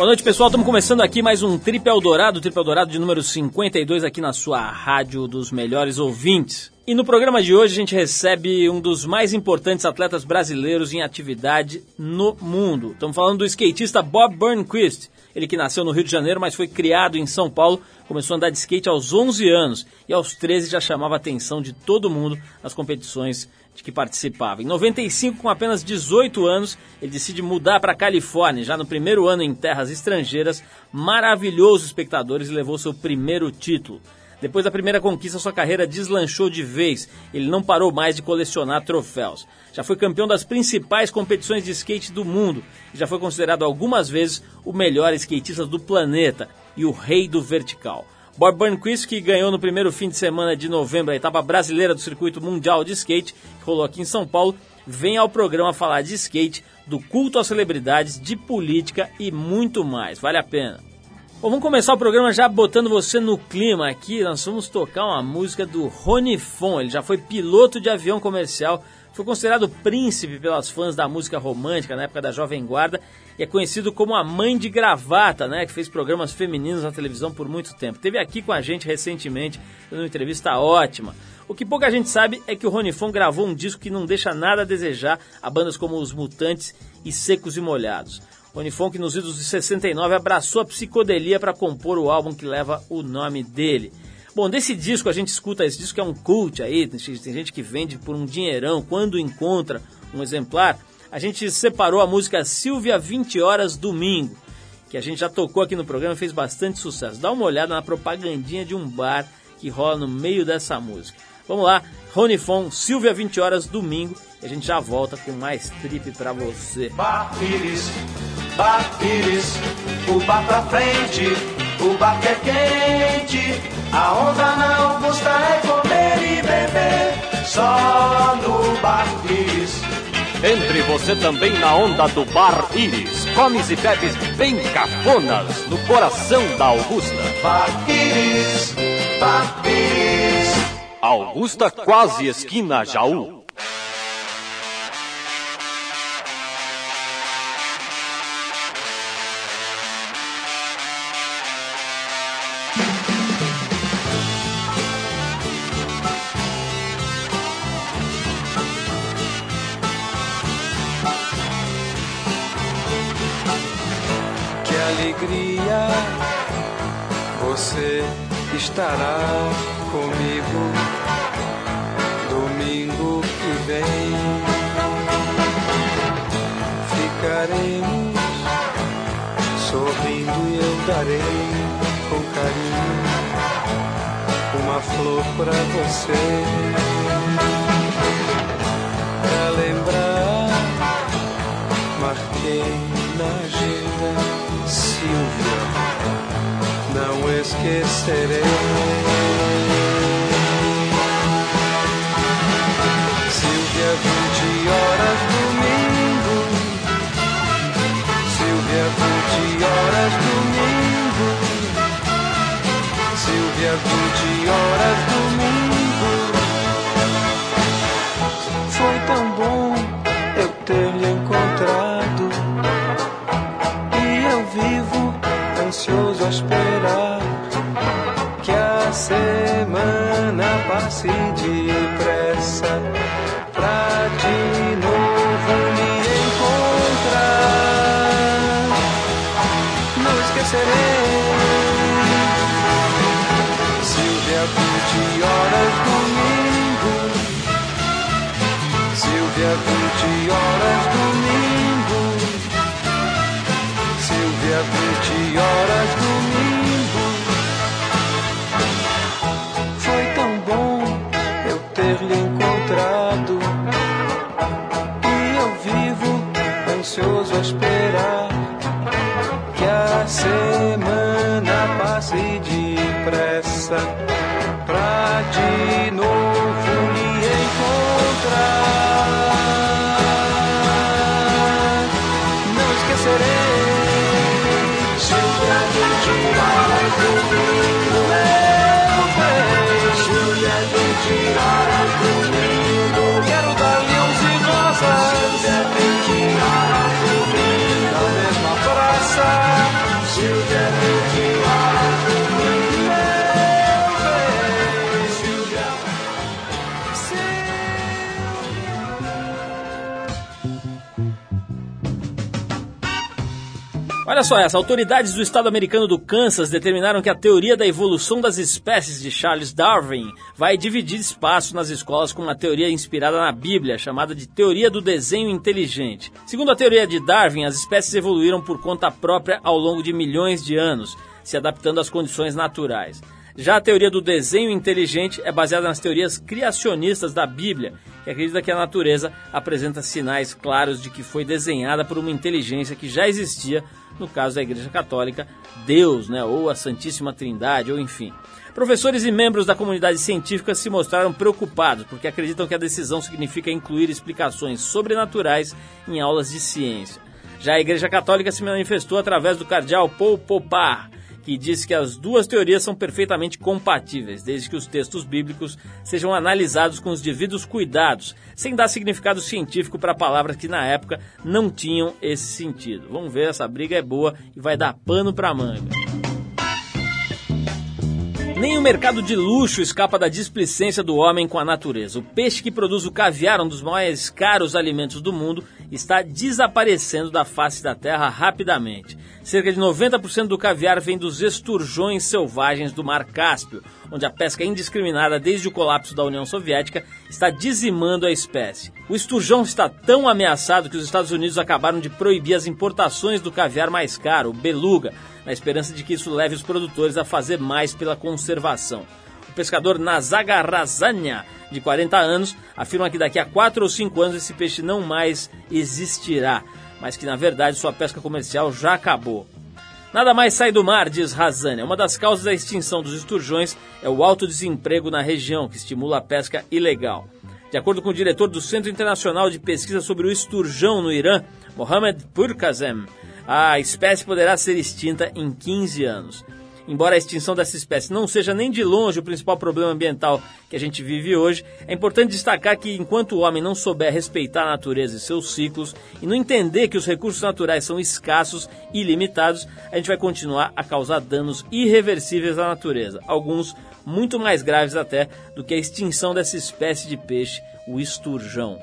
Boa noite, pessoal. Estamos começando aqui mais um Trip Eldorado, Trip Eldorado de número 52 aqui na sua rádio dos melhores ouvintes. E no programa de hoje a gente recebe um dos mais importantes atletas brasileiros em atividade no mundo. Estamos falando do skatista Bob Burnquist. Ele que nasceu no Rio de Janeiro, mas foi criado em São Paulo, começou a andar de skate aos 11 anos e aos 13 já chamava a atenção de todo mundo nas competições de que participava. Em 95, com apenas 18 anos, ele decide mudar para a Califórnia, já no primeiro ano em terras estrangeiras, maravilhou os espectadores e levou seu primeiro título. Depois da primeira conquista, sua carreira deslanchou de vez. Ele não parou mais de colecionar troféus. Já foi campeão das principais competições de skate do mundo e já foi considerado algumas vezes o melhor skatista do planeta e o rei do vertical. Bob Burnquist, que ganhou no primeiro fim de semana de novembro a etapa brasileira do Circuito Mundial de Skate, que rolou aqui em São Paulo, vem ao programa falar de skate, do culto às celebridades, de política e muito mais. Vale a pena. Bom, vamos começar o programa já botando você no clima aqui. Nós vamos tocar uma música do Rony Fon. Ele já foi piloto de avião comercial, foi considerado príncipe pelas fãs da música romântica na época da Jovem Guarda e é conhecido como a mãe de gravata, né? Que fez programas femininos na televisão por muito tempo. Teve aqui com a gente recentemente, numa entrevista ótima. O que pouca gente sabe é que o Rony Fon gravou um disco que não deixa nada a desejar a bandas como Os Mutantes e Secos e Molhados. Rony Fon, que nos idos de 69 abraçou a psicodelia para compor o álbum que leva o nome dele. Bom, desse disco a gente escuta, esse disco é um cult aí, tem gente que vende por um dinheirão quando encontra um exemplar. A gente separou a música Silvia 20 Horas Domingo, que a gente já tocou aqui no programa e fez bastante sucesso. Dá uma olhada na propagandinha de um bar que rola no meio dessa música. Vamos lá, Rony Fon, Silvia 20 Horas Domingo, e a gente já volta com mais trip pra você. Bar Pires, Bar o bar pra frente, o bar que é quente. A onda na Augusta é comer e beber, só no Bar Pires. Entre você também na onda do Bar Iris. Comes e bebes bem cafonas no coração da Augusta. Bar Pires, Bar Pires. Augusta quase esquina Jaú. Estará comigo domingo que vem. Ficaremos sorrindo e eu darei com carinho uma flor pra você. Pra lembrar, marquei na agenda Silvia, não esquecerei. Silvia, 20 horas domingo. Silvia, 20 horas domingo. Silvia, 20 horas domingo. see Olha só essa, autoridades do estado americano do Kansas determinaram que a teoria da evolução das espécies de Charles Darwin vai dividir espaço nas escolas com uma teoria inspirada na Bíblia, chamada de teoria do desenho inteligente. Segundo a teoria de Darwin, as espécies evoluíram por conta própria ao longo de milhões de anos, se adaptando às condições naturais. Já a teoria do desenho inteligente é baseada nas teorias criacionistas da Bíblia, que acredita que a natureza apresenta sinais claros de que foi desenhada por uma inteligência que já existia no caso da Igreja Católica, Deus, né, ou a Santíssima Trindade, ou enfim. Professores e membros da comunidade científica se mostraram preocupados porque acreditam que a decisão significa incluir explicações sobrenaturais em aulas de ciência. Já a Igreja Católica se manifestou através do cardeal Paul Popar, que diz que as duas teorias são perfeitamente compatíveis, desde que os textos bíblicos sejam analisados com os devidos cuidados, sem dar significado científico para palavras que na época não tinham esse sentido. Vamos ver, essa briga é boa e vai dar pano para manga. Nem o mercado de luxo escapa da displicência do homem com a natureza. O peixe que produz o caviar, um dos mais caros alimentos do mundo, está desaparecendo da face da terra rapidamente. Cerca de 90% do caviar vem dos esturjões selvagens do Mar Cáspio, onde a pesca indiscriminada desde o colapso da União Soviética está dizimando a espécie. O esturjão está tão ameaçado que os Estados Unidos acabaram de proibir as importações do caviar mais caro, o beluga, na esperança de que isso leve os produtores a fazer mais pela conservação. O pescador Nazaga Razanya, de 40 anos, afirma que daqui a 4 ou 5 anos esse peixe não mais existirá, mas que na verdade sua pesca comercial já acabou. Nada mais sai do mar, diz Razania. Uma das causas da extinção dos esturjões é o alto desemprego na região, que estimula a pesca ilegal. De acordo com o diretor do Centro Internacional de Pesquisa sobre o Esturjão no Irã, Mohamed Purkazem, a espécie poderá ser extinta em 15 anos. Embora a extinção dessa espécie não seja nem de longe o principal problema ambiental que a gente vive hoje, é importante destacar que enquanto o homem não souber respeitar a natureza e seus ciclos e não entender que os recursos naturais são escassos e limitados, a gente vai continuar a causar danos irreversíveis à natureza, alguns muito mais graves até do que a extinção dessa espécie de peixe, o esturjão.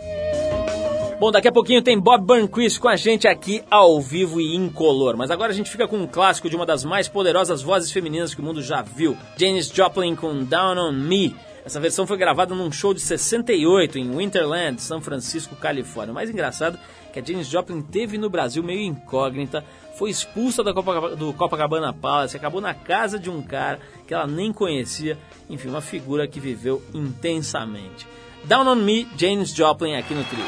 Bom, daqui a pouquinho tem Bob Burnquist com a gente aqui ao vivo e incolor. Mas agora a gente fica com um clássico de uma das mais poderosas vozes femininas que o mundo já viu. Janis Joplin com Down on Me. Essa versão foi gravada num show de 68 em Winterland, São Francisco, Califórnia. O mais engraçado é que a Janis Joplin teve no Brasil meio incógnita, foi expulsa da Copa, do Copacabana Palace, acabou na casa de um cara que ela nem conhecia. Enfim, uma figura que viveu intensamente. Down on Me, James Joplin aqui no trio.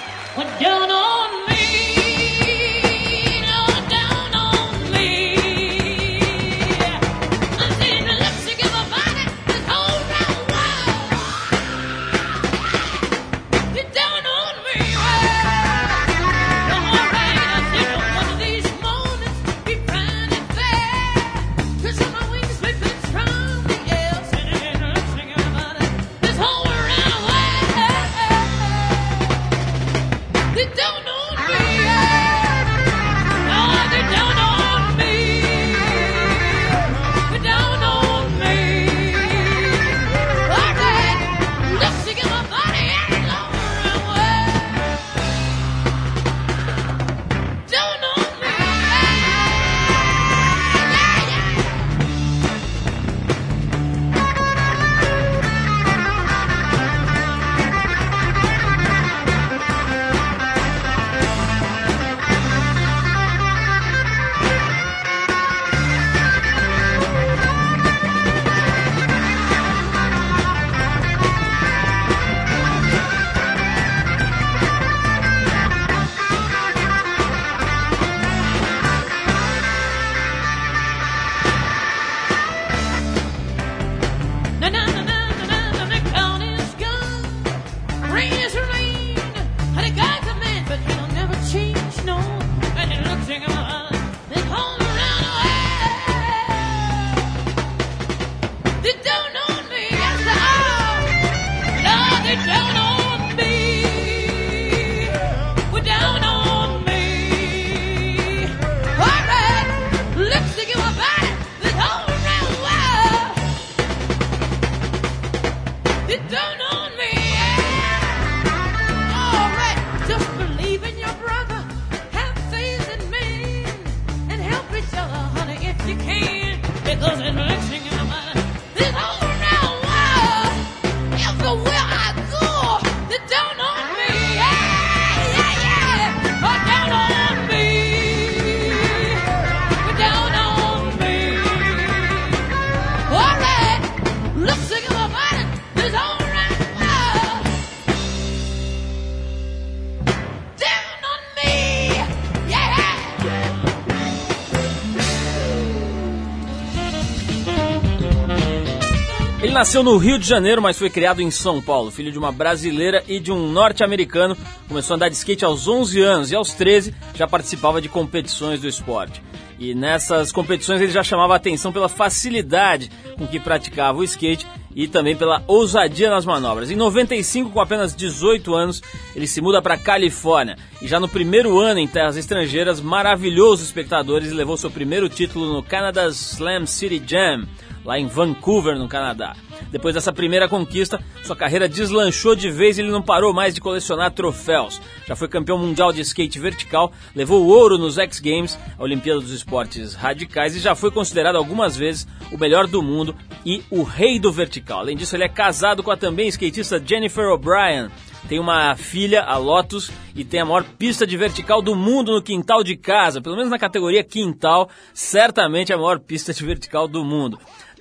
Nasceu no Rio de Janeiro, mas foi criado em São Paulo. Filho de uma brasileira e de um norte-americano, começou a andar de skate aos 11 anos e aos 13 já participava de competições do esporte. E nessas competições ele já chamava atenção pela facilidade com que praticava o skate e também pela ousadia nas manobras. Em 95, com apenas 18 anos, ele se muda para Califórnia e já no primeiro ano em terras estrangeiras maravilhou os espectadores e levou seu primeiro título no Canada Slam City Jam lá em Vancouver, no Canadá. Depois dessa primeira conquista, sua carreira deslanchou de vez e ele não parou mais de colecionar troféus. Já foi campeão mundial de skate vertical, levou ouro nos X Games, a Olimpíada dos Esportes Radicais, e já foi considerado algumas vezes o melhor do mundo e o rei do vertical. Além disso, ele é casado com a também skatista Jennifer O'Brien. Tem uma filha, a Lotus, e tem a maior pista de vertical do mundo no quintal de casa. Pelo menos na categoria quintal, certamente a maior pista de vertical do mundo.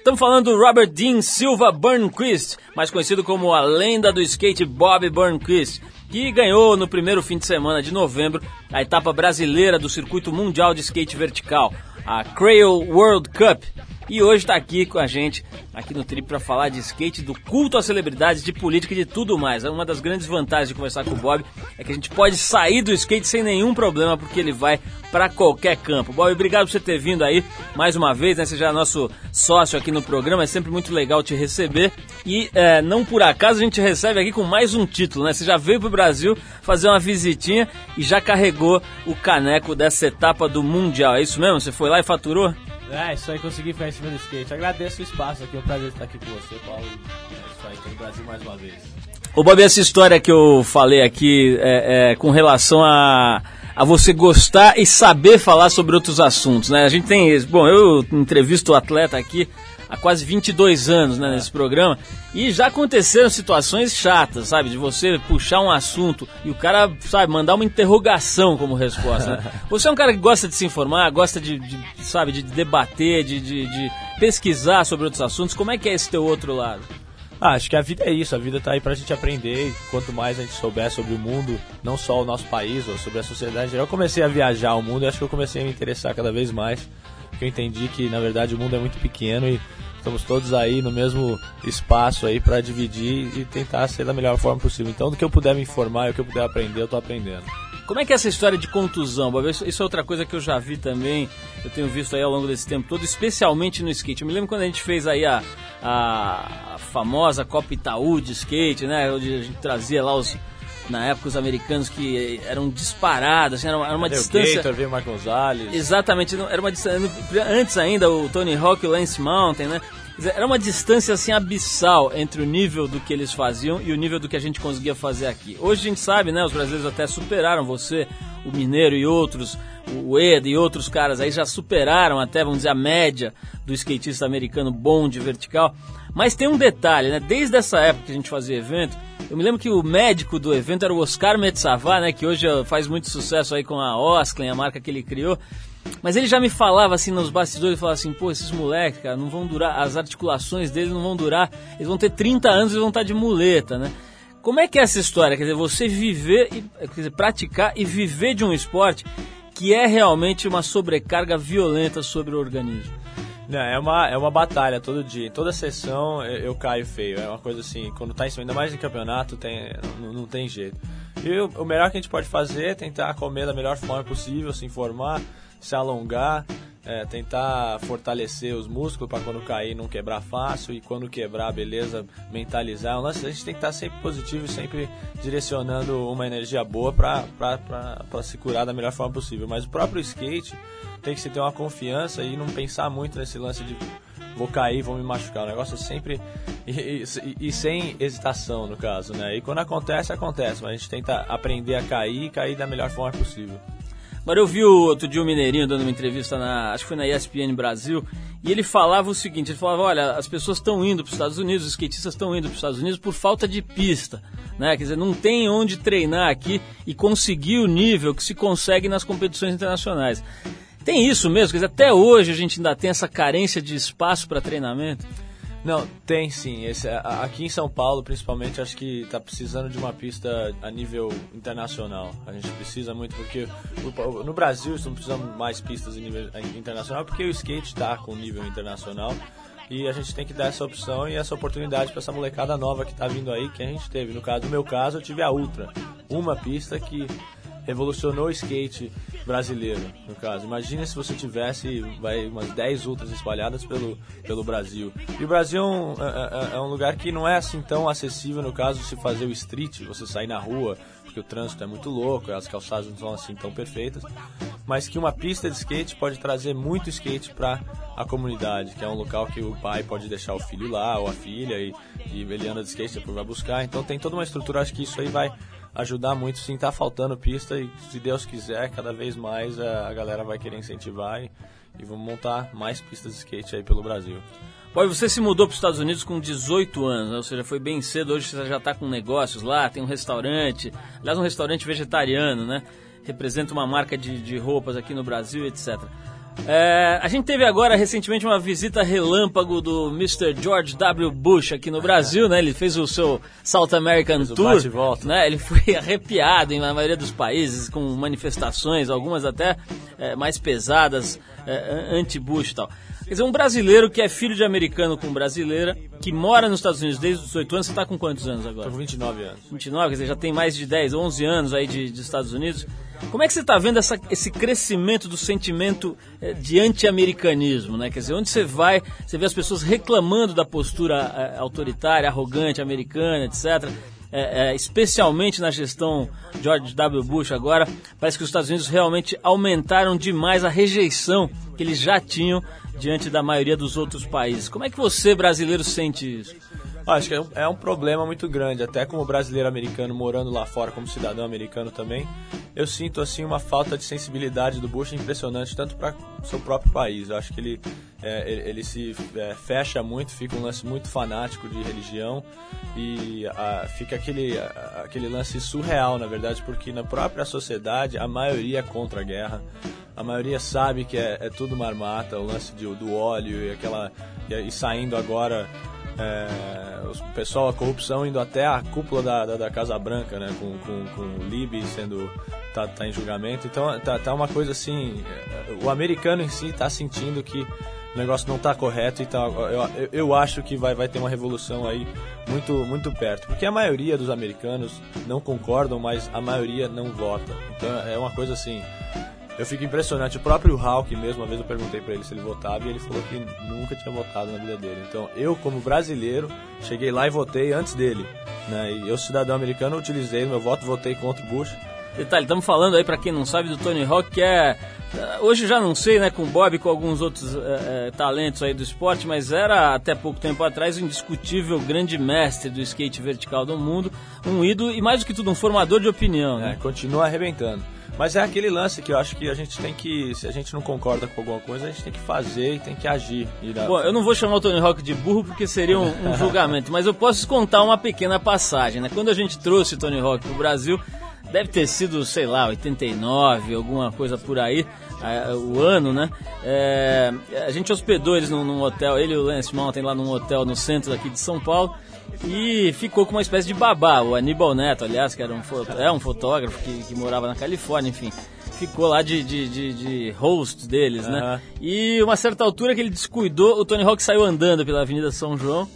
Estamos falando do Robert Dean Silva Burnquist, mais conhecido como a lenda do skate Bob Burnquist, que ganhou no primeiro fim de semana de novembro a etapa brasileira do circuito mundial de skate vertical, a Crail World Cup, e hoje está aqui com a gente, aqui no Trip, para falar de skate, do culto às celebridades, de política e de tudo mais. Uma das grandes vantagens de conversar com o Bob é que a gente pode sair do skate sem nenhum problema, porque ele vai para qualquer campo. Bob, obrigado por você ter vindo aí mais uma vez, né? Você já é nosso sócio aqui no programa, é sempre muito legal te receber. E é, não por acaso a gente recebe aqui com mais um título, né? Você já veio pro Brasil fazer uma visitinha e já carregou o caneco dessa etapa do Mundial. É isso mesmo? Você foi lá e faturou? É, isso aí consegui ficar em cima do skate. Agradeço o espaço aqui, é um prazer estar aqui com você, Paulo. É isso aí, tô Brasil mais uma vez. Ô Bob, essa história que eu falei aqui é, é, com relação a, a você gostar e saber falar sobre outros assuntos, né? A gente tem, bom, eu entrevisto o atleta aqui há quase 22 anos né, nesse programa e já aconteceram situações chatas, sabe? De você puxar um assunto e o cara, sabe, mandar uma interrogação como resposta. Né? Você é um cara que gosta de se informar, gosta de, de sabe, de debater, de, de, de pesquisar sobre outros assuntos. Como é que é esse teu outro lado? Ah, acho que a vida é isso, a vida tá aí pra gente aprender quanto mais a gente souber sobre o mundo, não só o nosso país, ou sobre a sociedade eu comecei a viajar o mundo e acho que eu comecei a me interessar cada vez mais, porque eu entendi que na verdade o mundo é muito pequeno e estamos todos aí no mesmo espaço aí para dividir e tentar ser da melhor forma possível. Então, do que eu puder me informar e o que eu puder aprender, eu tô aprendendo. Como é que é essa história de contusão, Bob? Isso, é outra coisa que eu já vi também, eu tenho visto aí ao longo desse tempo todo, especialmente no skate. Eu me lembro quando a gente fez aí a, a famosa Copa Itaú de skate, né? Onde a gente trazia lá os, na época os americanos que eram disparados, assim, era, uma, era uma distância. Gator, veio Marco Gonzalez. Exatamente, era uma distância. Antes ainda, o Tony Hawk e o Lance Mountain, né? Era uma distância assim abissal entre o nível do que eles faziam e o nível do que a gente conseguia fazer aqui. Hoje a gente sabe, né? Os brasileiros até superaram você, o Mineiro e outros, o Eda e outros caras aí já superaram até, vamos dizer, a média do skatista americano bom de vertical. Mas tem um detalhe, né? Desde essa época que a gente fazia evento, eu me lembro que o médico do evento era o Oscar Metsavá, né? Que hoje faz muito sucesso aí com a Osklen, a marca que ele criou. Mas ele já me falava assim nos bastidores, ele falava assim, pô, esses moleques, cara, não vão durar, as articulações deles não vão durar, eles vão ter 30 anos e vão estar de muleta, né? Como é que é essa história? Quer dizer, você viver, quer dizer, praticar e viver de um esporte que é realmente uma sobrecarga violenta sobre o organismo. Não, é uma, é uma batalha todo dia. Em toda sessão eu, eu caio feio. É uma coisa assim, quando tá em cima, ainda mais em campeonato, tem, não, não tem jeito. E o, o melhor que a gente pode fazer é tentar comer da melhor forma possível, se informar, se alongar, é, tentar fortalecer os músculos para quando cair não quebrar fácil e quando quebrar, beleza, mentalizar. A gente tem que estar sempre positivo e sempre direcionando uma energia boa para se curar da melhor forma possível. Mas o próprio skate tem que se ter uma confiança e não pensar muito nesse lance de vou cair, vou me machucar. O negócio é sempre e, e, e, sem hesitação, no caso, né? E quando acontece, acontece, mas a gente tenta aprender a cair e cair da melhor forma possível. Agora eu vi outro dia o Mineirinho dando uma entrevista na, acho que foi na ESPN Brasil, e ele falava o seguinte, ele falava, olha, as pessoas estão indo para os Estados Unidos, os skatistas estão indo para os Estados Unidos por falta de pista, né? Quer dizer, não tem onde treinar aqui e conseguir o nível que se consegue nas competições internacionais. Tem isso mesmo, quer dizer, até hoje a gente ainda tem essa carência de espaço para treinamento. Não, tem sim. Esse, aqui em São Paulo, principalmente, acho que está precisando de uma pista a nível internacional. A gente precisa muito, porque no Brasil estamos precisando mais pistas em nível internacional, porque o skate está com nível internacional. E a gente tem que dar essa opção e essa oportunidade para essa molecada nova que está vindo aí, que a gente teve. No caso, no meu caso, eu tive a Ultra, uma pista que revolucionou o skate brasileiro, no caso. Imagina se você tivesse vai, umas 10 ultras espalhadas pelo, pelo Brasil. E o Brasil é um, é, é, é um lugar que não é assim tão acessível, no caso, se fazer o street, você sair na rua, porque o trânsito é muito louco, as calçadas não são assim tão perfeitas, mas que uma pista de skate pode trazer muito skate para a comunidade, que é um local que o pai pode deixar o filho lá, ou a filha, e, e ele anda de skate, depois vai buscar. Então tem toda uma estrutura, acho que isso aí vai ajudar muito. Sim, tá faltando pista e se Deus quiser, cada vez mais a, a galera vai querer incentivar e, e vamos montar mais pistas de skate aí pelo Brasil. Bom, você se mudou para os Estados Unidos com 18 anos, né? ou seja, foi bem cedo. Hoje você já está com negócios lá, tem um restaurante, aliás, um restaurante vegetariano, né? Representa uma marca de, de roupas aqui no Brasil, etc. É, a gente teve agora recentemente uma visita relâmpago do Mr. George W. Bush aqui no Brasil, né? Ele fez o seu South American Fez Tour, bate-volta. né? Ele foi arrepiado em na maioria dos países com manifestações, algumas até é, mais pesadas, é, anti-Bush e tal. Quer dizer, um brasileiro que é filho de americano com brasileira, que mora nos Estados Unidos desde os 18 anos, você está com quantos anos agora? Tô com 29 anos. 29, quer dizer, já tem mais de 10, 11 anos aí de, de Estados Unidos. Como é que você está vendo essa, esse crescimento do sentimento eh, de anti-americanismo, né? Quer dizer, onde você vai, você vê as pessoas reclamando da postura eh, autoritária, arrogante, americana, etc. É, é, especialmente na gestão George W. Bush agora, parece que os Estados Unidos realmente aumentaram demais a rejeição que eles já tinham diante da maioria dos outros países. Como é que você, brasileiro, sente isso? Acho que é um, é um problema muito grande, até como brasileiro americano morando lá fora, como cidadão americano também, eu sinto assim uma falta de sensibilidade do Bush impressionante, tanto para seu próprio país. Eu acho que ele, é, ele, ele se é, fecha muito, fica um lance muito fanático de religião e ah, fica aquele, ah, aquele lance surreal, na verdade, porque na própria sociedade a maioria é contra a guerra. A maioria sabe que é, é tudo marmata, o lance de, do óleo e aquela e, e saindo agora é, o pessoal, a corrupção indo até a cúpula da, da, da Casa Branca, né? Com, com, com o Libby sendo. Tá, tá em julgamento. Então tá, tá uma coisa assim. é, O americano em si tá sentindo que o negócio não tá correto. Então eu, eu, acho que vai, vai ter uma revolução aí muito, muito perto. Porque a maioria dos americanos não concordam, mas a maioria não vota. Então é uma coisa assim. Eu fico impressionante. O próprio Hulk mesmo, uma vez eu perguntei pra ele se ele votava e ele falou que nunca tinha votado na vida dele. Então, eu, como brasileiro, cheguei lá e votei antes dele. Né? E eu, cidadão americano, utilizei meu voto, votei contra o Bush. Detalhe, estamos falando aí, pra quem não sabe, do Tony Hawk, que é. Hoje já não sei, né, com o Bob e com alguns outros eh, eh, talentos aí do esporte, mas era até pouco tempo atrás o indiscutível grande mestre do skate vertical do mundo, um ídolo e mais do que tudo, um formador de opinião, né? né? Continua arrebentando. Mas é aquele lance que eu acho que a gente tem que, se a gente não concorda com alguma coisa, a gente tem que fazer e tem que agir. Bom, eu não vou chamar o Tony Hawk de burro porque seria um, um julgamento, mas eu posso contar uma pequena passagem, né? Quando a gente trouxe o Tony Hawk pro Brasil, deve ter sido, sei lá, 89, alguma coisa por aí, eh, o ano, né? É, a gente hospedou eles num, num hotel, ele e o Lance Mountain lá num hotel no centro aqui de São Paulo. E ficou com uma espécie de babá, o Aníbal Neto, aliás, que era um, é um fotógrafo que, que morava na Califórnia, enfim. Ficou lá de, de, de, de host deles, né? Aham. E uma certa altura que ele descuidou, o Tony Hawk saiu andando pela Avenida São João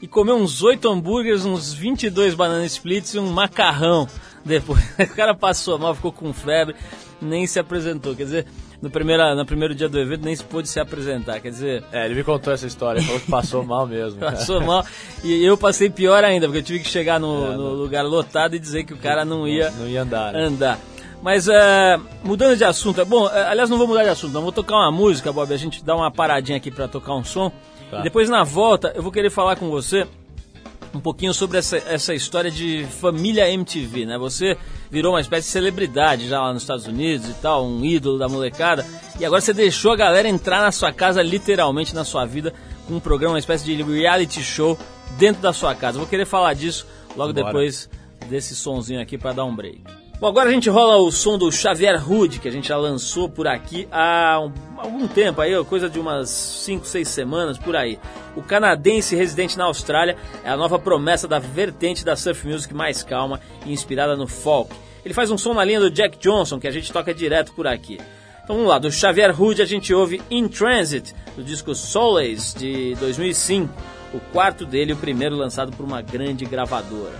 e comeu uns 8 hambúrgueres, uns 22 banana splits e um macarrão. Depois o cara passou mal, ficou com febre, nem se apresentou. Quer dizer, no, primeira, no primeiro dia do evento nem se pôde se apresentar. Quer dizer, É, ele me contou essa história, falou que passou mal mesmo. passou mal. E eu passei pior ainda, porque eu tive que chegar no, no lugar lotado e dizer que o cara não ia Não ia andar, né? andar. Mas é, mudando de assunto, é bom, é, aliás, não vou mudar de assunto, não. Vou tocar uma música, Bob. A gente dá uma paradinha aqui pra tocar um som. Tá. E depois na volta eu vou querer falar com você um pouquinho sobre essa, essa história de família MTV, né? Você virou uma espécie de celebridade já lá nos Estados Unidos e tal, um ídolo da molecada. E agora você deixou a galera entrar na sua casa, literalmente na sua vida, com um programa, uma espécie de reality show dentro da sua casa. Vou querer falar disso logo Bora. depois desse sonzinho aqui pra dar um break. Bom, agora a gente rola o som do Xavier Hood, que a gente já lançou por aqui há um- algum tempo, aí, coisa de umas 5, 6 semanas por aí. O canadense residente na Austrália é a nova promessa da vertente da surf music mais calma e inspirada no folk. Ele faz um som na linha do Jack Johnson, que a gente toca direto por aqui. Então vamos lá, do Xavier Hood a gente ouve In Transit, do disco Solace de 2005, o quarto dele, o primeiro lançado por uma grande gravadora.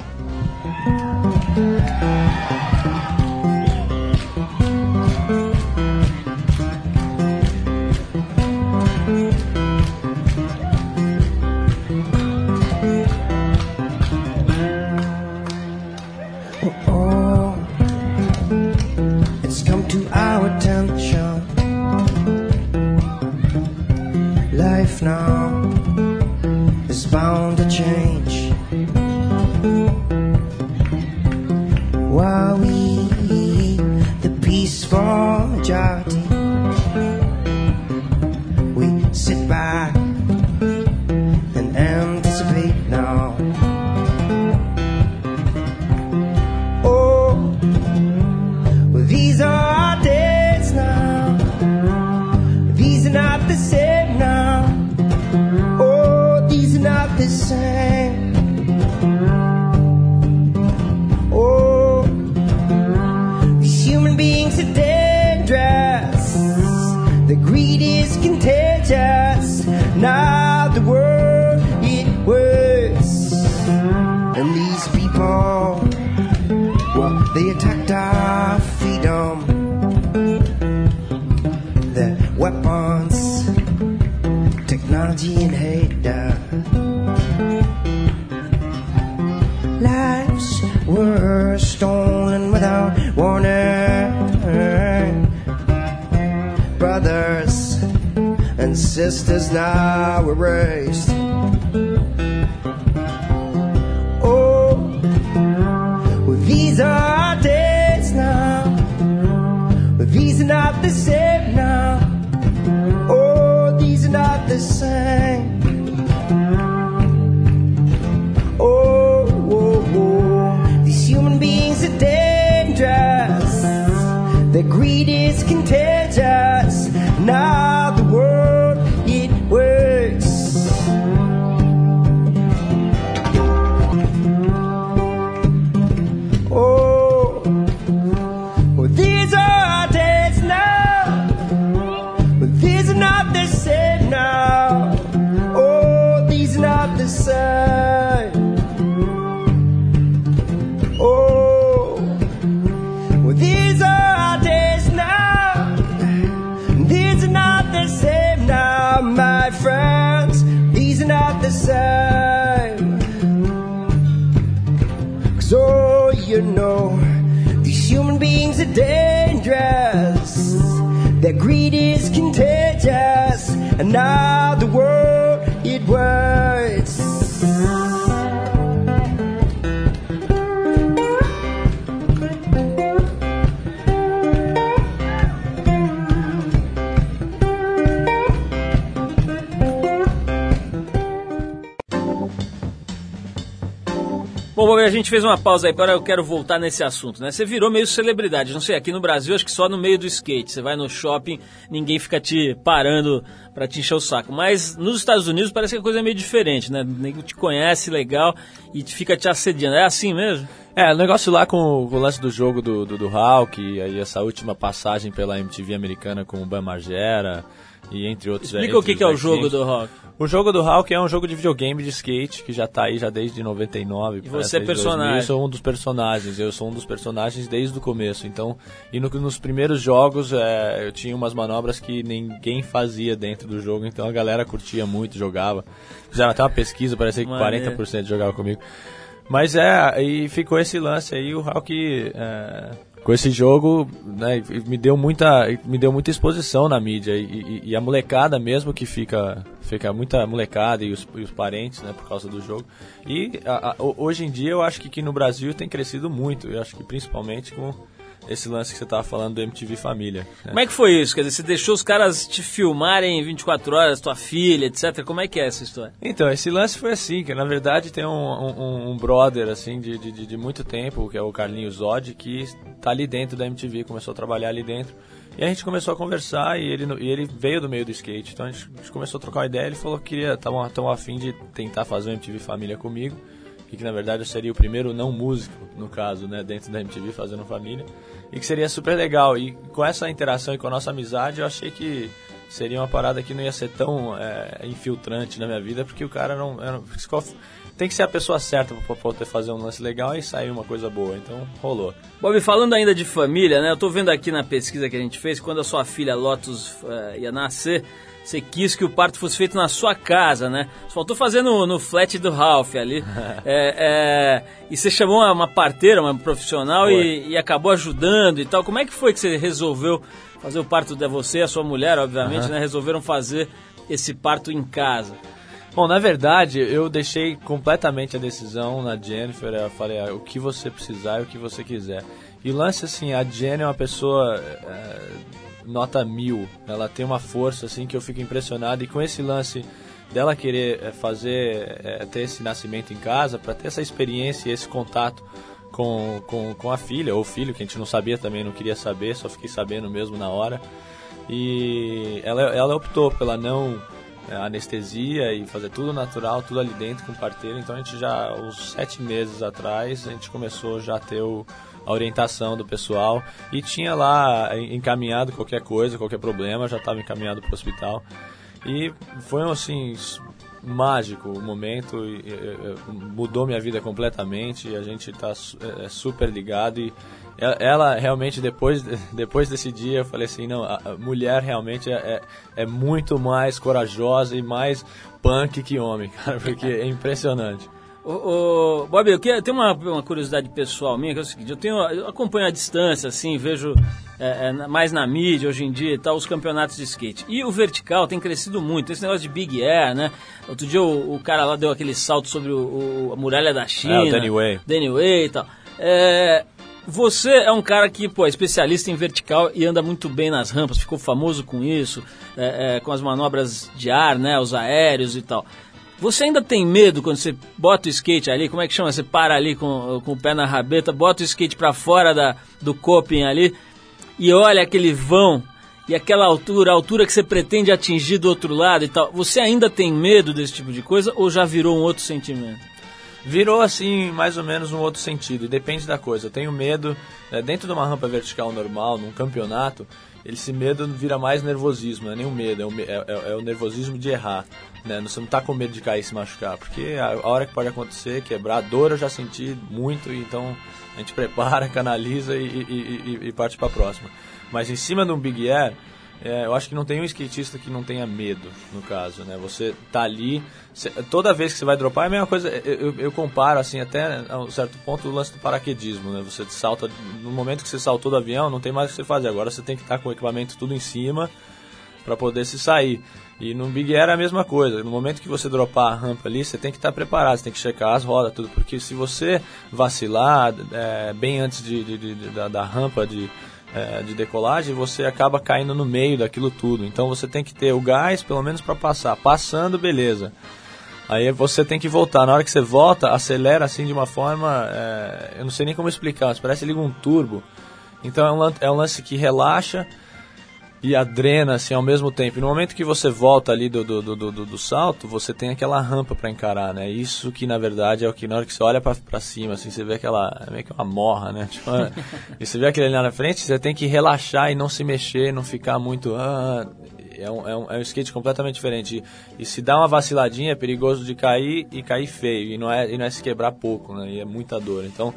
Gente fez uma pausa aí, agora eu quero voltar nesse assunto, né? Você virou meio celebridade, não sei, aqui no Brasil acho que só no meio do skate. Você vai no shopping, ninguém fica te parando pra te encher o saco. Mas nos Estados Unidos parece que a coisa é meio diferente, né? Ninguém te conhece legal e fica te assediando. É assim mesmo? É, o negócio lá com, o- com o lance do jogo do, do, do Hulk, e aí essa última passagem pela MTV americana com o Bam Margera, e entre outros. Explica entre o que, que é o jogo do rock. O jogo do Hulk é um jogo de videogame de skate que já tá aí já desde 99. E você é desde 2000. personagem. Eu sou um dos personagens, eu sou um dos personagens desde o começo. Então, e no- nos primeiros jogos é, eu tinha umas manobras que ninguém fazia dentro do jogo, então a galera curtia muito, jogava. Fizeram até uma pesquisa, parecia que Maneiro. 40% jogava comigo. Mas é, aí ficou esse lance aí, o Hulk é, com esse jogo, né, me deu muita, me deu muita exposição na mídia e, e- e a molecada mesmo que fica, fica muita molecada e os, e os parentes, né, por causa do jogo. E a- a- ho- hoje em dia eu acho que aqui no Brasil tem crescido muito, eu acho que principalmente com esse lance que você estava falando do MTV Família. né. Como é que foi isso? Quer dizer, você deixou os caras te filmarem 24 horas, tua filha, etc. Como é que é essa história? Então, esse lance foi assim, que na verdade tem um, um, um brother, assim, de, de, de muito tempo, que é o Carlinhos Zod, que tá ali dentro da MTV, começou a trabalhar ali dentro. E a gente começou a conversar e ele, e ele veio do meio do skate. Então a gente, a gente começou a trocar uma ideia, ele falou que queria, tava, tava afim de tentar fazer uma MTV Família comigo. e que na verdade eu seria o primeiro não músico, no caso, né, dentro da MTV fazendo família, e que seria super legal. E com essa interação e com a nossa amizade, eu achei que seria uma parada que não ia ser tão é, infiltrante na minha vida, porque o cara não. Tem que ser a pessoa certa para poder fazer um lance legal e sair uma coisa boa. Então, rolou. Bob, falando ainda de família, né? Eu tô vendo aqui na pesquisa que a gente fez, quando a sua filha Lotus uh, ia nascer, você quis que o parto fosse feito na sua casa, né? Só faltou fazer no, no flat do Ralph ali. é, é, e você chamou uma, uma parteira, uma profissional e, e, acabou ajudando e tal. Como é que foi que você resolveu fazer o parto de você e a sua mulher, obviamente, uhum. né? Resolveram fazer esse parto em casa. Bom, na verdade, eu deixei completamente a decisão na Jennifer. Eu falei ah, o que você precisar e o que você quiser. E o lance, assim, a Jenny é uma pessoa é, nota mil. Ela tem uma força, assim, que eu fico impressionado. E com esse lance dela querer é, fazer, é, ter esse nascimento em casa, para ter essa experiência e esse contato com, com, com a filha, ou filho, que a gente não sabia também, não queria saber, só fiquei sabendo mesmo na hora. E ela, ela optou pela não anestesia e fazer tudo natural, tudo ali dentro com parteiro. Então a gente já, uns sete meses atrás, a gente começou já a ter o, a orientação do pessoal e tinha lá encaminhado qualquer coisa, qualquer problema, já estava encaminhado para o hospital. E foi assim mágico o momento, e, e, mudou minha vida completamente. A gente está é, é, super ligado e ela realmente depois depois desse dia eu falei assim não a mulher realmente é, é, é muito mais corajosa e mais punk que homem cara porque é impressionante o, o Bob, eu, quero, eu tenho uma, uma curiosidade pessoal minha, que é o seguinte, eu, tenho, eu acompanho à distância, assim, vejo é, é, mais na mídia hoje em dia e tal, os campeonatos de skate. E o vertical tem crescido muito, esse negócio de Big Air, né? Outro dia o, o cara lá deu aquele salto sobre o, o a muralha da China. É, o Danny Way. Danny Way e tal. É, você é um cara que, pô, é especialista em vertical e anda muito bem nas rampas, ficou famoso com isso, é, é, com as manobras de ar, né, os aéreos e tal. Você ainda tem medo quando você bota o skate ali, como é que chama? Você para ali com, com o pé na rabeta, bota o skate para fora da, do coping ali e olha aquele vão e aquela altura, a altura que você pretende atingir do outro lado e tal. Você ainda tem medo desse tipo de coisa ou já virou um outro sentimento? Virou assim mais ou menos um outro sentido depende da coisa. Eu tenho medo né, dentro de uma rampa vertical normal, num campeonato, esse medo vira mais nervosismo, não é nem o medo, é o, é, é, é o nervosismo de errar. Né? Você não está com medo de cair e se machucar, porque a, a, hora que pode acontecer, quebrar, dor eu já senti muito, então a gente prepara, canaliza e, e, e, e parte para a próxima. Mas em cima de um Big Air, é, eu acho que não tem um skatista que não tenha medo, no caso, né? Você tá ali, cê, toda vez que você vai dropar é a mesma coisa, eu, eu, comparo, assim, até a um certo ponto o lance do paraquedismo, né? Você salta, no momento que você saltou do avião, não tem mais o que você fazer, agora você tem que estar com o equipamento tudo em cima para poder se sair. E no Big Air é a mesma coisa, no momento que você dropar a rampa ali, você tem que estar preparado, você tem que checar as rodas, tudo, porque se você vacilar é, bem antes de, de, de da, da rampa de é, de decolagem, você acaba caindo no meio daquilo tudo. Então você tem que ter o gás, pelo menos para passar. Passando, beleza. Aí você tem que voltar. Na hora que você volta, acelera assim de uma forma. É, eu não sei nem como explicar, parece liga um turbo. Então é um, é um lance que relaxa e adrena assim ao mesmo tempo. E no momento que você volta ali do, do, do, do, do salto, você tem aquela rampa para encarar, né? Isso que na verdade é o que na hora que você olha para cima, assim, você vê aquela é meio que uma morra, né? Tipo, e você vê aquele ali na frente, você tem que relaxar e não se mexer, não ficar muito ah, é um, é, um, é um skate completamente diferente. E, e, se dá uma vaciladinha, é perigoso de cair e cair feio. E não é, e não é se quebrar pouco, né? E é muita dor. Então,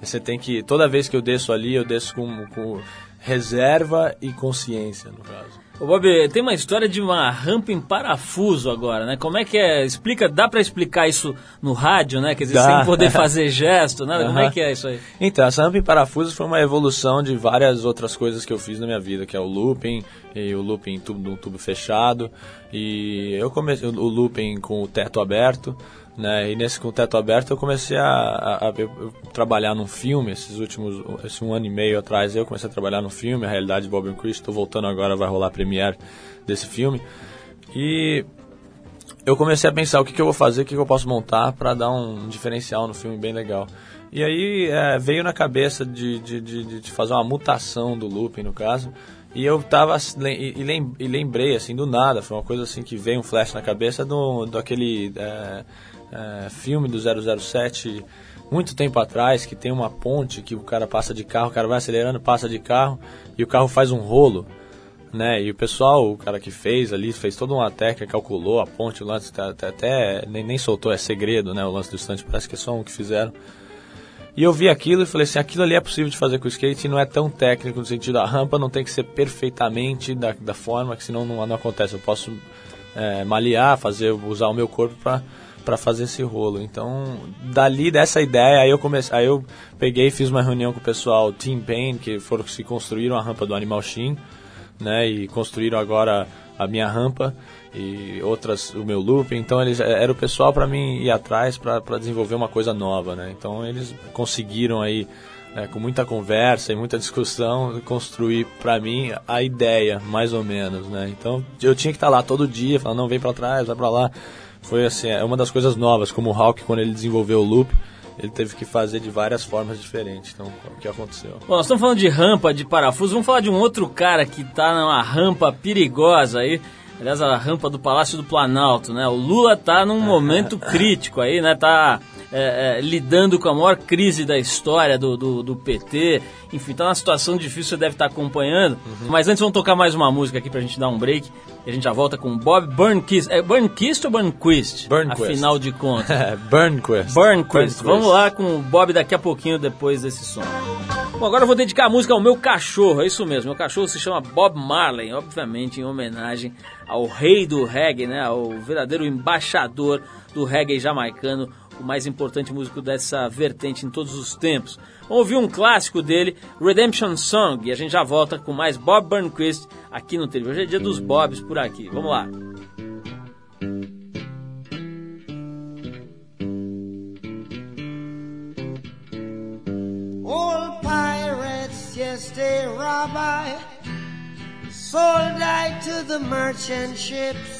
você tem que. Toda vez que eu desço ali, eu desço com, com reserva e consciência, no caso. Ô Bob, tem uma história de uma rampa em parafuso agora, né? Como é que é? Explica, dá para explicar isso no rádio, né? Quer dizer, dá. sem poder fazer gesto, nada. Uhum. Como é que é isso aí? Então, essa rampa em parafuso foi uma evolução de várias outras coisas que eu fiz na minha vida, que é o looping, e o looping tubo, tubo fechado, e eu comecei o looping com o teto aberto, né? E nesse com o teto aberto eu comecei a, a, a, trabalhar num filme, esses últimos, esse um ano e meio atrás eu comecei a trabalhar num filme, a realidade de Bob and Chris, estou voltando agora, vai rolar a premiere desse filme. E eu comecei a pensar o que, que eu vou fazer, o que, que eu posso montar para dar um diferencial no filme bem legal. E aí é, veio na cabeça de, de, de, de, fazer uma mutação do looping, no caso. E eu tava e, lembrei assim do nada, foi uma coisa assim que veio um flash na cabeça do, do aquele é, é, filme do 007 muito tempo atrás que tem uma ponte que o cara passa de carro, o cara vai acelerando, passa de carro e o carro faz um rolo, né? E o pessoal, o cara que fez ali, fez toda uma técnica, calculou a ponte, o lance tá- tá- até nem, nem soltou, é segredo, né? O lance do estante, parece que é só um que fizeram. E eu vi aquilo e falei assim, aquilo ali é possível de fazer com o skate e não é tão técnico no sentido a rampa não tem que ser perfeitamente da, da forma que senão não, não acontece. Eu posso é, malear, fazer, usar o meu corpo para para fazer esse rolo. Então, dali dessa ideia, aí eu comecei, aí eu peguei e fiz uma reunião com o pessoal Team Pain, que foram que se construíram a rampa do Animal Shin, né, e construíram agora a minha rampa e outras o meu loop. Então eles era o pessoal para mim ir atrás para desenvolver uma coisa nova, né? Então eles conseguiram aí né, com muita conversa e muita discussão construir para mim a ideia, mais ou menos, né? Então eu tinha que estar lá todo dia, falando não vem para trás, vai para lá. Foi assim, é uma das coisas novas, como o Hawk quando ele desenvolveu o loop, ele teve que fazer de várias formas diferentes. Então, o que aconteceu? Bom, nós estamos falando de rampa, de parafuso. Vamos falar de um outro cara que tá numa rampa perigosa aí. Aliás, a rampa do Palácio do Planalto, né? O Lula tá num momento crítico aí, né? Tá é, é, lidando com a maior crise da história do, do, do PT. Enfim, tá numa situação difícil, você deve estar acompanhando. Mas antes vamos tocar mais uma música aqui pra gente dar um break. E a gente já volta com Bob Burnquist. É Burnquist ou Burnquist? Burnquist. Afinal de contas. Burnquist. Burnquist. Vamos lá com o Bob daqui a pouquinho depois desse som. Bom, agora eu vou dedicar a música ao meu cachorro, é isso mesmo. Meu cachorro se chama Bob Marley, obviamente em homenagem ao rei do reggae, né? Ao verdadeiro embaixador do reggae jamaicano, o mais importante músico dessa vertente em todos os tempos. Vamos ouvir um clássico dele, Redemption Song, e a gente já volta com mais Bob Burnquist aqui no TV. Hoje é dia dos Bobs por aqui. Vamos lá. Old pirates, yes, they. Sold I to the merchant ships.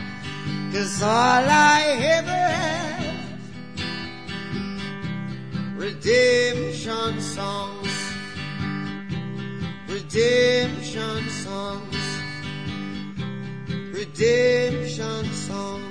Cause all I ever have redemption songs, redemption songs, redemption songs.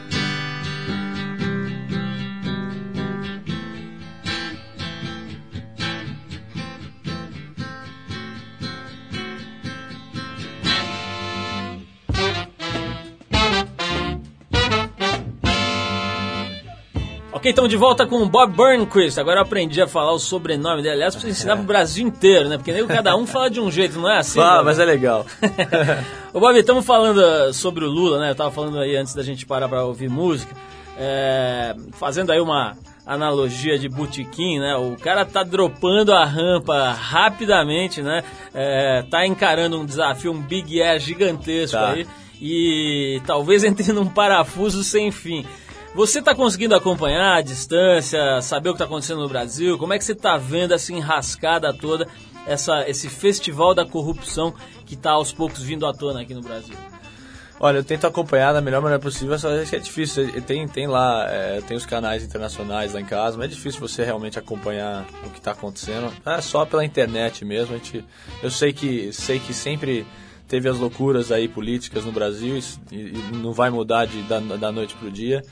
Ok, estamos de volta com o Bob Burnquist. Agora eu aprendi a falar o sobrenome dele. Aliás, preciso ensinar pro Brasil inteiro, né? Porque nem cada um fala de um jeito, não é assim? Ah, Bob? mas é legal. Ô Bob, estamos falando uh, sobre o Lula, né? Eu tava falando aí antes da gente parar pra ouvir música. É, fazendo aí uma analogia de botequim, né? O cara tá dropando a rampa rapidamente, né? É, tá encarando um desafio, um big air gigantesco Tá. aí. E talvez entre num parafuso sem fim. Você está conseguindo acompanhar a distância, saber o que está acontecendo no Brasil? Como é que você está vendo essa enrascada toda, essa, esse festival da corrupção que está aos poucos vindo à tona aqui no Brasil? Olha, eu tento acompanhar da melhor maneira possível, só que é difícil. Tem, tem lá, é, tem os canais internacionais lá em casa, mas é difícil você realmente acompanhar o que está acontecendo. É só pela internet mesmo. A gente, eu sei que, sei que sempre teve as loucuras aí políticas no Brasil e, e não vai mudar de, da, da noite pro dia.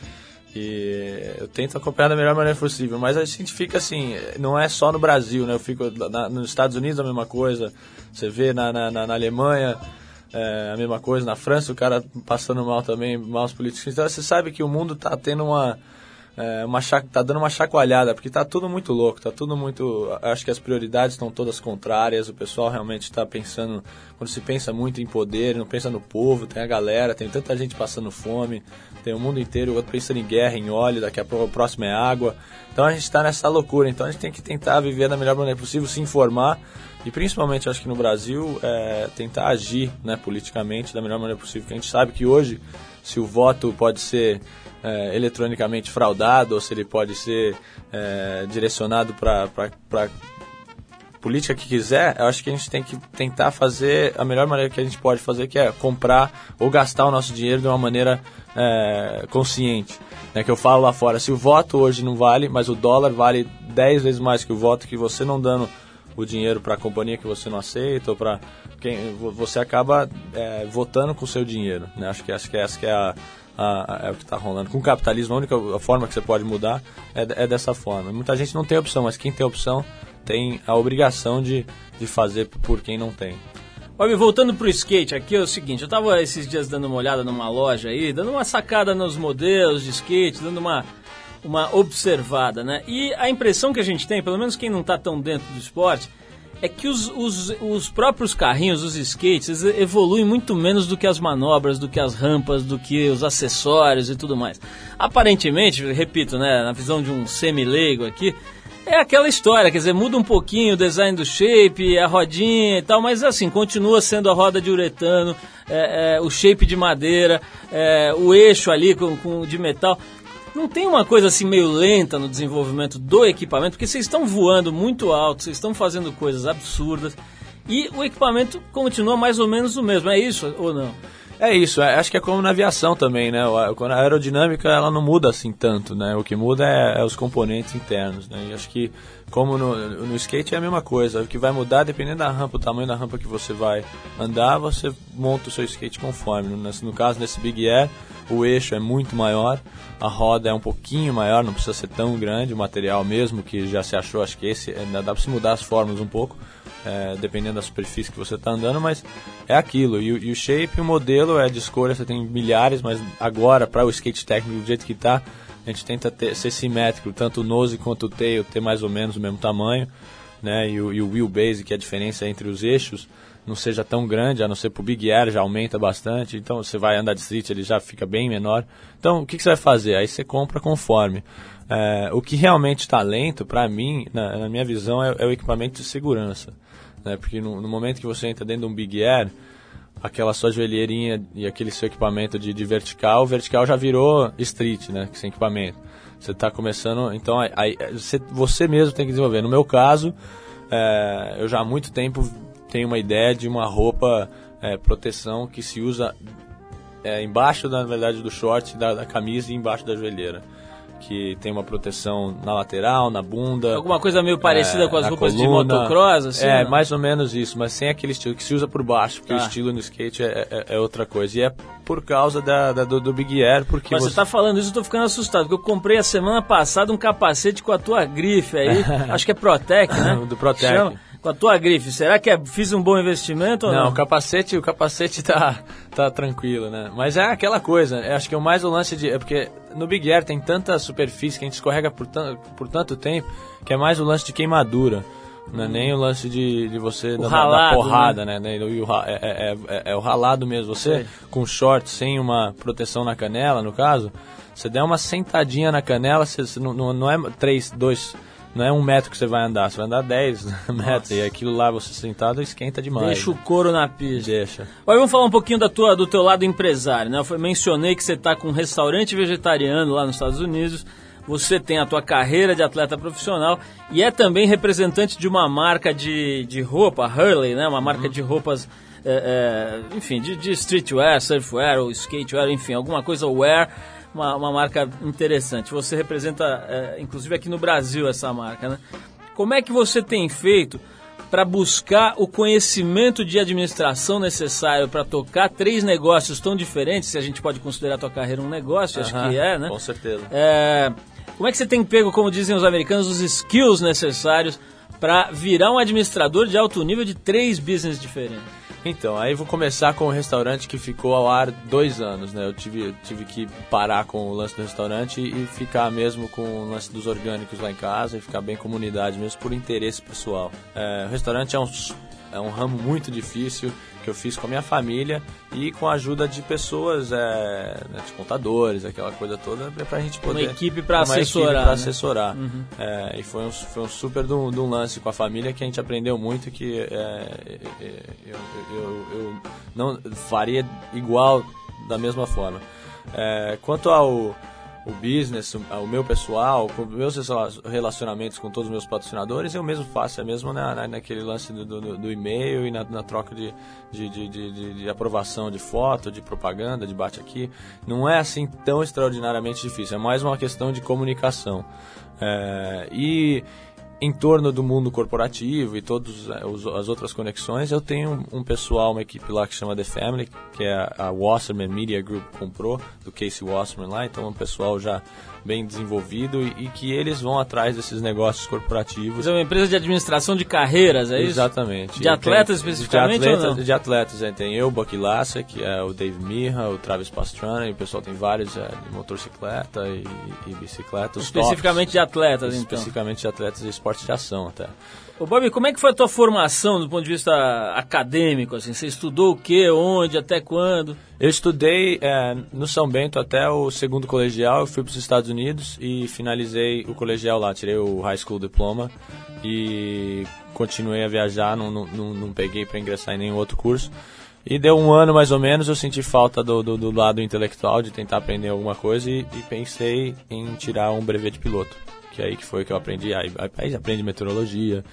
E eu tento acompanhar da melhor maneira possível, mas a gente fica assim, não é só no Brasil, né? Eu fico na- nos Estados Unidos a mesma coisa, você vê na, na, na- Alemanha é, a mesma coisa, na França o cara passando mal também, maus políticos. Então você sabe que o mundo tá tendo uma. É, uma tá dando uma chacoalhada, porque tá tudo muito louco, tá tudo muito. Acho que as prioridades estão todas contrárias, o pessoal realmente está pensando. Quando se pensa muito em poder, não pensa no povo, tem a galera, tem tanta gente passando fome, tem o mundo inteiro, outro pensando em guerra, em óleo, daqui a pouco o próximo é água. Então a gente está nessa loucura, então a gente tem que tentar viver da melhor maneira possível, se informar e principalmente acho que no Brasil é, tentar agir né, politicamente da melhor maneira possível, porque a gente sabe que hoje se o voto pode ser é, eletronicamente fraudado ou se ele pode ser é, direcionado para política que quiser, eu acho que a gente tem que tentar fazer a melhor maneira que a gente pode fazer, que é comprar ou gastar o nosso dinheiro de uma maneira é, consciente. Né, que eu falo lá fora, se o voto hoje não vale, mas o dólar vale 10 vezes mais que o voto, que você não dando o dinheiro para a companhia que você não aceita ou para quem vo- você acaba é, votando com o seu dinheiro. Né? Acho que acho que essa que é a, a- é o que está rolando. Com o capitalismo, a única forma que você pode mudar é, é dessa forma. Muita gente não tem opção, mas quem tem opção tem a obrigação de, de fazer por quem não tem. Bob, voltando pro skate, aqui é o seguinte, eu tava esses dias dando uma olhada numa loja aí, dando uma sacada nos modelos de skate, dando uma, uma observada, né? E a impressão que a gente tem, pelo menos quem não tá tão dentro do esporte, é que os, os, os próprios carrinhos, os skates, evoluem muito menos do que as manobras, do que as rampas, do que os acessórios e tudo mais. Aparentemente, repito, né, na visão de um semi-leigo aqui, é aquela história, quer dizer, muda um pouquinho o design do shape, a rodinha e tal, mas assim, continua sendo a roda de uretano, é, é, o shape de madeira, é, o eixo ali com, com de metal. Não tem uma coisa assim meio lenta no desenvolvimento do equipamento, porque vocês estão voando muito alto, vocês estão fazendo coisas absurdas e o equipamento continua mais ou menos o mesmo, é isso ou não? É isso, é- acho que é como na aviação também, né? A aerodinâmica ela não muda assim tanto, né? O que muda é, é os componentes internos, né? E acho que como no, no skate é a mesma coisa, o que vai mudar dependendo da rampa, o tamanho da rampa que você vai andar, você monta o seu skate conforme. No, no caso desse Big Air, o eixo é muito maior, a roda é um pouquinho maior, não precisa ser tão grande, o material mesmo que já se achou, acho que esse ainda dá para se mudar as formas um pouco é, dependendo da superfície que você está andando, mas é aquilo. E, e o shape, o modelo é de escolha, você tem milhares, mas agora, para o skate técnico do jeito que está, a gente tenta ter, ser simétrico, tanto o nose quanto o tail ter mais ou menos o mesmo tamanho, né? E o, e o wheelbase, que é a diferença entre os eixos, não seja tão grande, a não ser pro Big Air, já aumenta bastante. Então você vai andar de street, ele já fica bem menor. Então o que, que você vai fazer? Aí você compra conforme. É, o que realmente está lento, para mim, na, na minha visão, é, é o equipamento de segurança. Né? Porque no, no momento que você entra dentro de um Big Air, aquela sua joelheirinha e aquele seu equipamento de, de vertical, o vertical já virou street, né? Sem equipamento. Você está começando, então aí, você, você mesmo tem que desenvolver. No meu caso, é, eu já há muito tempo tenho uma ideia de uma roupa é, proteção que se usa é, embaixo, na verdade, do short, da, da camisa e embaixo da joelheira que tem uma proteção na lateral, na bunda. Alguma coisa meio parecida é, com as roupas de coluna. motocross, assim? É, não? mais ou menos isso, mas sem aquele estilo que se usa por baixo, porque Tá. o estilo no skate é, é- é outra coisa. E é por causa da, da- do, do Big Air, porque Mas você tá falando isso, eu tô ficando assustado, porque eu comprei a semana passada um capacete com a tua grife aí, acho que é Protec, né? Do Protec. Chama. Com a tua grife, será que é, fiz um bom investimento ou Não, não? o capacete, o capacete tá, tá tranquilo, né? Mas é aquela coisa, eu acho que é mais o lance de. É porque no Big Air tem tanta superfície que a gente escorrega por, por tanto tempo que é mais o lance de queimadura. Não é nem o lance de, de você dar, dar ralado, porrada, né? E o ra- é, é- é- é o ralado mesmo. Você Sei. com short sem uma proteção na canela, no caso, você der uma sentadinha na canela, você, não, não, é 3, 2, não é um metro que você vai andar, você vai andar 10 metros. E aquilo lá, você sentado, esquenta demais. Deixa o couro na pista. Deixa. Olha, vamos falar um pouquinho da tua, do teu lado empresário, né? Eu foi- mencionei que você está com um restaurante vegetariano lá nos Estados Unidos. Você tem a tua carreira de atleta profissional e é também representante de uma marca de, de roupa, Hurley, né? Uma marca de roupas, é, é, enfim, de, de streetwear, surfwear ou skatewear, enfim, alguma coisa wear. Uma, uma marca interessante. Você representa, é, inclusive aqui no Brasil, essa marca, né? Como é que você tem feito para buscar o conhecimento de administração necessário para tocar três negócios tão diferentes, se a gente pode considerar a tua carreira um negócio, acho que é, né? Com certeza. É, como é que você tem pego, como dizem os americanos, os skills necessários para virar um administrador de alto nível de três business diferentes? Então, aí vou começar com o restaurante que ficou ao ar dois anos, né? Eu tive, tive que parar com o lance do restaurante e ficar mesmo com o lance dos orgânicos lá em casa e ficar bem comunidade mesmo por interesse pessoal. É, o restaurante é um, é um ramo muito difícil que eu fiz com a minha família e com a ajuda de pessoas, é, né, de contadores, aquela coisa toda, pra a gente poder... equipe pra uma assessorar, pra né? assessorar. É, e foi um, foi um super de um, de um lance com a família que a gente aprendeu muito que é, é, eu, eu, eu não faria igual da mesma forma. É, quanto ao o business, o meu pessoal, com meus relacionamentos com todos os meus patrocinadores, eu mesmo faço, é mesmo na, na- naquele lance do, do, do e-mail e na, na troca de, de, de, de- de- aprovação de foto, de propaganda, de bate aqui. Não é assim tão extraordinariamente difícil, é mais uma questão de comunicação. É, e em torno do mundo corporativo e todas as outras conexões, eu tenho um pessoal, uma equipe lá que chama The Family, que é a, a Wasserman Media Group comprou, do Casey Wasserman lá, então é um pessoal já bem desenvolvido e, e que eles vão atrás desses negócios corporativos. É uma empresa de administração de carreiras, é isso? Exatamente. De atletas especificamente De atletas, de atletas é, tem eu, o Bucky Lassa, que é o Dave Mirra, o Travis Pastrana, e o pessoal tem vários é, de motocicleta e, e bicicleta. Especificamente tops. de atletas, então. Especificamente de atletas de esporte de ação até. Ô Bob, como é que foi a tua formação do ponto de vista acadêmico? Assim? Você estudou o quê, onde, até quando? Eu estudei é, no São Bento até o segundo colegial, eu fui para os Estados Unidos e finalizei o colegial lá, tirei o High School Diploma e continuei a viajar, não, não, não, não peguei para ingressar em nenhum outro curso. E deu um ano mais ou menos, eu senti falta do, do, do lado intelectual, de tentar aprender alguma coisa e, e pensei em tirar um brevet de piloto. Que aí que foi que eu aprendi, aí, aí aprende meteorologia,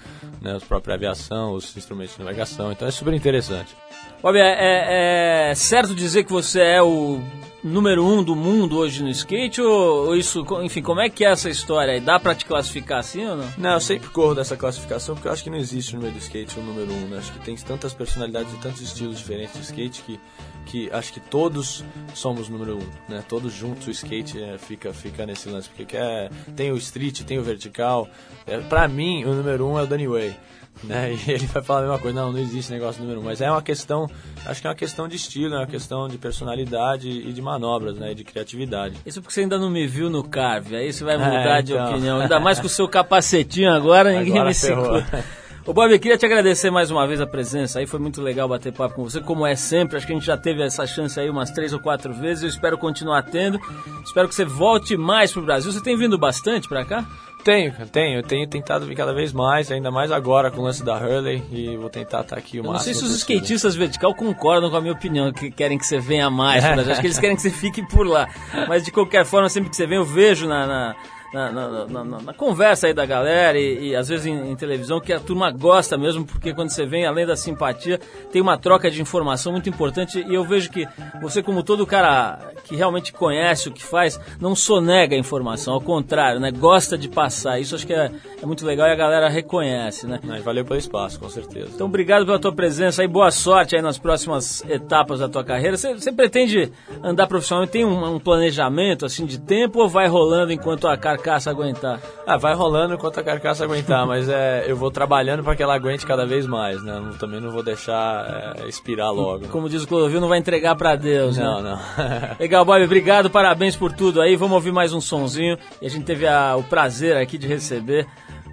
né, a própria aviação, os instrumentos de navegação, então é super interessante. Bob, é, é- é certo dizer que você é o número um do mundo hoje no skate? Ou, ou isso, enfim, como é que é essa história aí? Dá pra te classificar assim ou não? Não, eu sempre corro dessa classificação porque eu acho que não existe no meio do skate o número um, né? Acho que tem tantas personalidades e tantos estilos diferentes de skate que, que acho que todos somos número um, né? Todos juntos o skate é, fica, fica nesse lance, porque quer, tem o street, tem o vertical. É, pra mim, o número um é o Danny Way. Né? E ele vai falar a mesma coisa, não, não existe negócio número um, mas é uma questão, acho que é uma questão de estilo, é uma questão de personalidade e de manobras, né, e de criatividade. Isso porque você ainda não me viu no Carve, aí você vai mudar É, de então. opinião. Ainda mais com o seu capacetinho agora, ninguém Agora me ferrou. segura. Ô Bob, eu queria te agradecer mais uma vez a presença aí, foi muito legal bater papo com você, como é sempre, acho que a gente já teve essa chance aí umas três ou quatro vezes, eu espero continuar tendo, espero que você volte mais pro Brasil, você tem vindo bastante pra cá? Tenho, tenho, eu tenho tentado vir cada vez mais, ainda mais agora com o lance da Hurley e vou tentar estar aqui o Eu não máximo sei se os skatistas vertical concordam com a minha opinião, que querem que você venha mais. Acho que eles querem que você fique por lá. Mas de qualquer forma, sempre que você vem, eu vejo na, na- na, na- na- na- conversa aí da galera e, e às vezes em, em televisão que a turma gosta mesmo, porque quando você vem, além da simpatia, tem uma troca de informação muito importante e eu vejo que você, como todo cara que realmente conhece o que faz, não sonega a informação, ao contrário, né? Gosta de passar. Isso acho que é, é muito legal e a galera reconhece, né? Mas valeu pelo espaço, com certeza. Então, obrigado pela tua presença e boa sorte aí nas próximas etapas da tua carreira. Você, você pretende andar profissionalmente? Tem um, um planejamento assim de tempo ou vai rolando enquanto a carcaça aguentar? Ah, vai rolando enquanto a carcaça aguentar, mas é, eu vou trabalhando para que ela aguente cada vez mais, né? Não- também não vou deixar é, expirar logo. Como diz o Clodovil, não vai entregar pra Deus, Não, né? não. Legal, Bob, obrigado, parabéns por tudo aí. Vamos ouvir mais um sonzinho. E a gente teve a- o prazer aqui de receber.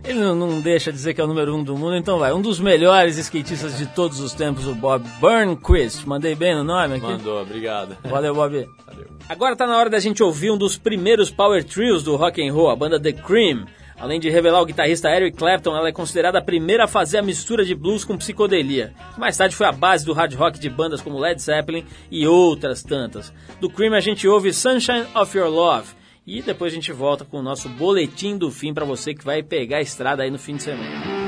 Ele não, deixa de dizer que é o número um do mundo, então vai. Um dos melhores skatistas de todos os tempos, o Bob Burnquist. Mandei bem no nome aqui? Mandou, obrigado. Valeu, Bob. Valeu. Agora tá na hora da gente ouvir um dos primeiros power trios do rock and roll, a banda The Cream. Além de revelar o guitarrista Eric Clapton, ela é considerada a primeira a fazer a mistura de blues com psicodelia. Mais tarde foi a base do hard rock de bandas como Led Zeppelin e outras tantas. Do Cream a gente ouve Sunshine of Your Love. E depois a gente volta com o nosso boletim do fim para você que vai pegar a estrada aí no fim de semana.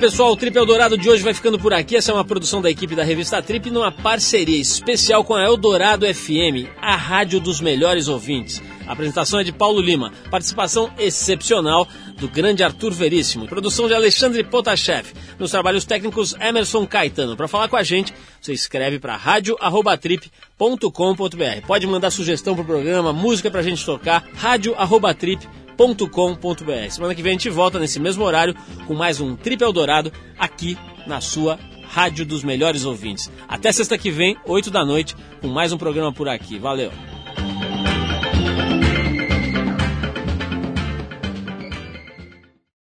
Pessoal, o Trip Eldorado de hoje vai ficando por aqui. Essa é uma produção da equipe da revista Trip numa parceria especial com a Eldorado FM, a rádio dos melhores ouvintes. A apresentação é de Paulo Lima, participação excepcional do grande Arthur Veríssimo, produção de Alexandre Potashev, nos trabalhos técnicos Emerson Caetano. Para falar com a gente, você escreve para radio@trip.com.br. Pode mandar sugestão pro programa, música pra gente tocar, radio@trip.com.br com.br. Semana que vem a gente volta nesse mesmo horário com mais um Trip Eldorado aqui na sua Rádio dos Melhores Ouvintes. Até sexta que vem, 8 da noite, com mais um programa por aqui. Valeu!